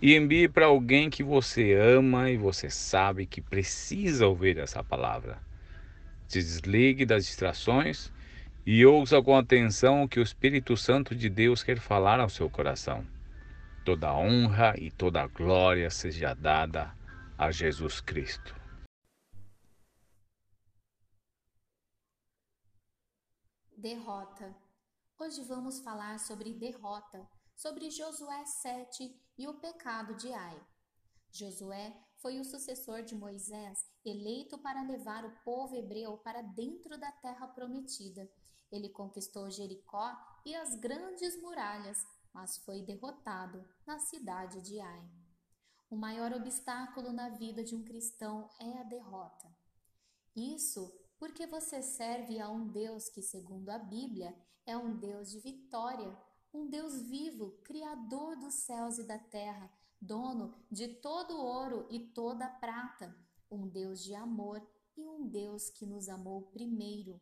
e envie para alguém que você ama e você sabe que precisa ouvir essa palavra. Se desligue das distrações e ouça com atenção o que o Espírito Santo de Deus quer falar ao seu coração. Toda honra e toda glória seja dada a Jesus Cristo. Derrota. Hoje vamos falar sobre derrota, sobre Josué 7 e o pecado de Ai. Josué foi o sucessor de Moisés, eleito para levar o povo hebreu para dentro da terra prometida. Ele conquistou Jericó e as grandes muralhas, mas foi derrotado na cidade de Ai. O maior obstáculo na vida de um cristão é a derrota. Isso porque você serve a um Deus que, segundo a Bíblia, é um Deus de vitória, um Deus vivo, Criador dos céus e da terra, dono de todo ouro e toda a prata, um Deus de amor e um Deus que nos amou primeiro.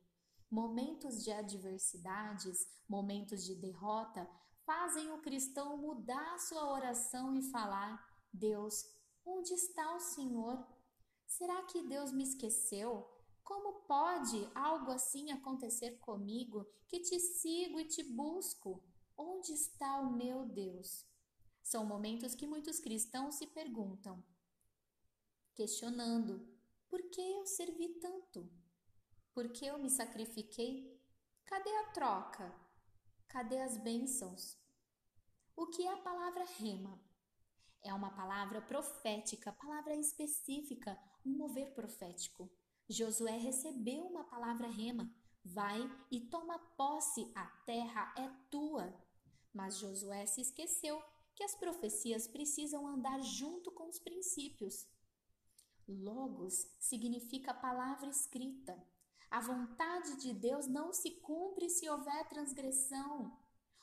Momentos de adversidades, momentos de derrota, fazem o cristão mudar sua oração e falar: Deus, onde está o Senhor? Será que Deus me esqueceu? Como pode algo assim acontecer comigo que te sigo e te busco? Onde está o meu Deus? São momentos que muitos cristãos se perguntam, questionando: por que eu servi tanto? Por que eu me sacrifiquei? Cadê a troca? Cadê as bênçãos? O que é a palavra rema? É uma palavra profética, palavra específica, um mover profético. Josué recebeu uma palavra rema: vai e toma posse, a terra é tua. Mas Josué se esqueceu que as profecias precisam andar junto com os princípios. Logos significa palavra escrita. A vontade de Deus não se cumpre se houver transgressão.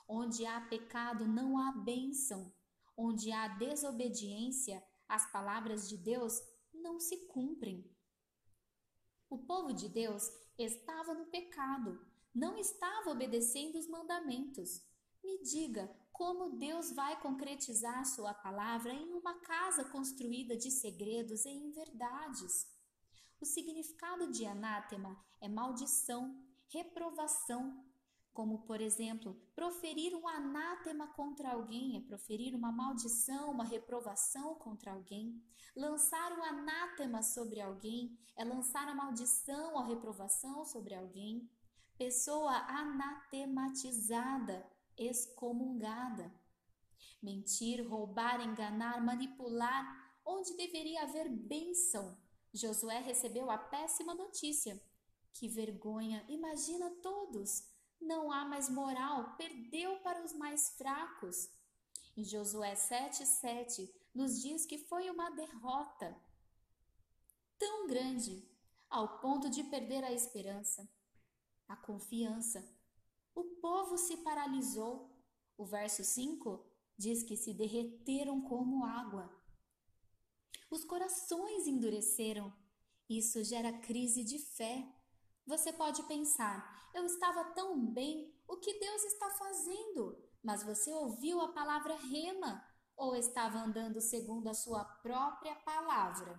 Onde há pecado, não há bênção. Onde há desobediência, as palavras de Deus não se cumprem. O povo de Deus estava no pecado, não estava obedecendo os mandamentos. Me diga como Deus vai concretizar Sua palavra em uma casa construída de segredos e em verdades. O significado de anátema é maldição, reprovação, como, por exemplo, proferir um anátema contra alguém, é proferir uma maldição, uma reprovação contra alguém. Lançar um anátema sobre alguém é lançar a maldição, a reprovação sobre alguém. Pessoa anatematizada excomungada. Mentir, roubar, enganar, manipular, onde deveria haver bênção. Josué recebeu a péssima notícia. Que vergonha! Imagina todos! Não há mais moral, perdeu para os mais fracos. Em Josué 7,7 nos diz que foi uma derrota tão grande ao ponto de perder a esperança, a confiança, povo se paralisou. O verso 5 diz que se derreteram como água. Os corações endureceram. Isso gera crise de fé. Você pode pensar: eu estava tão bem, o que Deus está fazendo? Mas você ouviu a palavra rema ou estava andando segundo a sua própria palavra?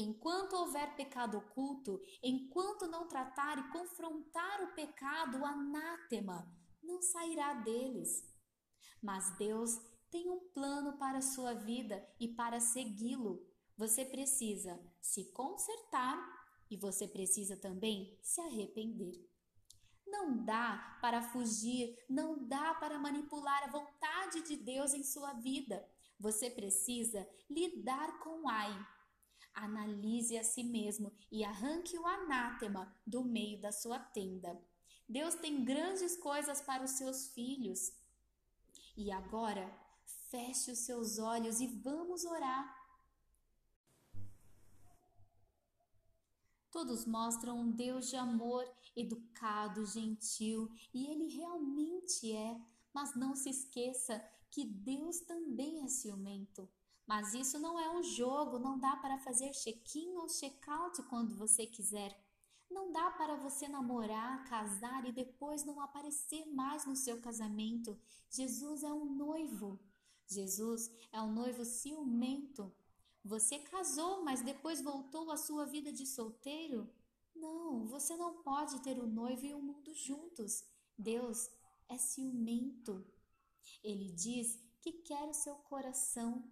Enquanto houver pecado oculto, enquanto não tratar e confrontar o pecado, o anátema não sairá deles. Mas Deus tem um plano para a sua vida e para segui-lo, você precisa se consertar e você precisa também se arrepender. Não dá para fugir, não dá para manipular a vontade de Deus em sua vida. Você precisa lidar com ai Analise a si mesmo e arranque o anátema do meio da sua tenda. Deus tem grandes coisas para os seus filhos. E agora, feche os seus olhos e vamos orar. Todos mostram um Deus de amor, educado, gentil, e ele realmente é. Mas não se esqueça que Deus também é ciumento. Mas isso não é um jogo, não dá para fazer check-in ou check-out quando você quiser. Não dá para você namorar, casar e depois não aparecer mais no seu casamento. Jesus é um noivo. Jesus é um noivo ciumento. Você casou, mas depois voltou à sua vida de solteiro? Não, você não pode ter o noivo e o mundo juntos. Deus é ciumento. Ele diz que quer o seu coração,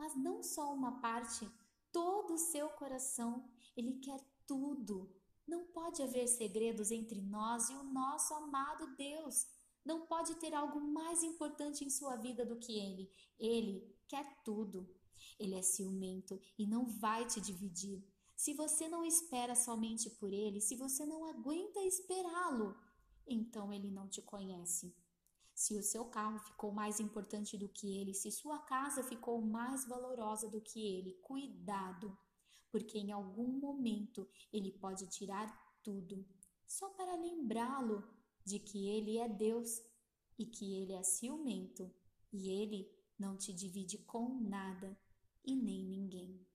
mas não só uma parte, todo o seu coração. Ele quer tudo. Não pode haver segredos entre nós e o nosso amado Deus. Não pode ter algo mais importante em sua vida do que Ele. Ele quer tudo. Ele é ciumento e não vai te dividir. Se você não espera somente por Ele, se você não aguenta esperá-lo, então Ele não te conhece. Se o seu carro ficou mais importante do que Ele, se sua casa ficou mais valorosa do que Ele, cuidado porque em algum momento ele pode tirar tudo, só para lembrá-lo de que ele é Deus e que ele é ciumento e ele não te divide com nada e nem ninguém.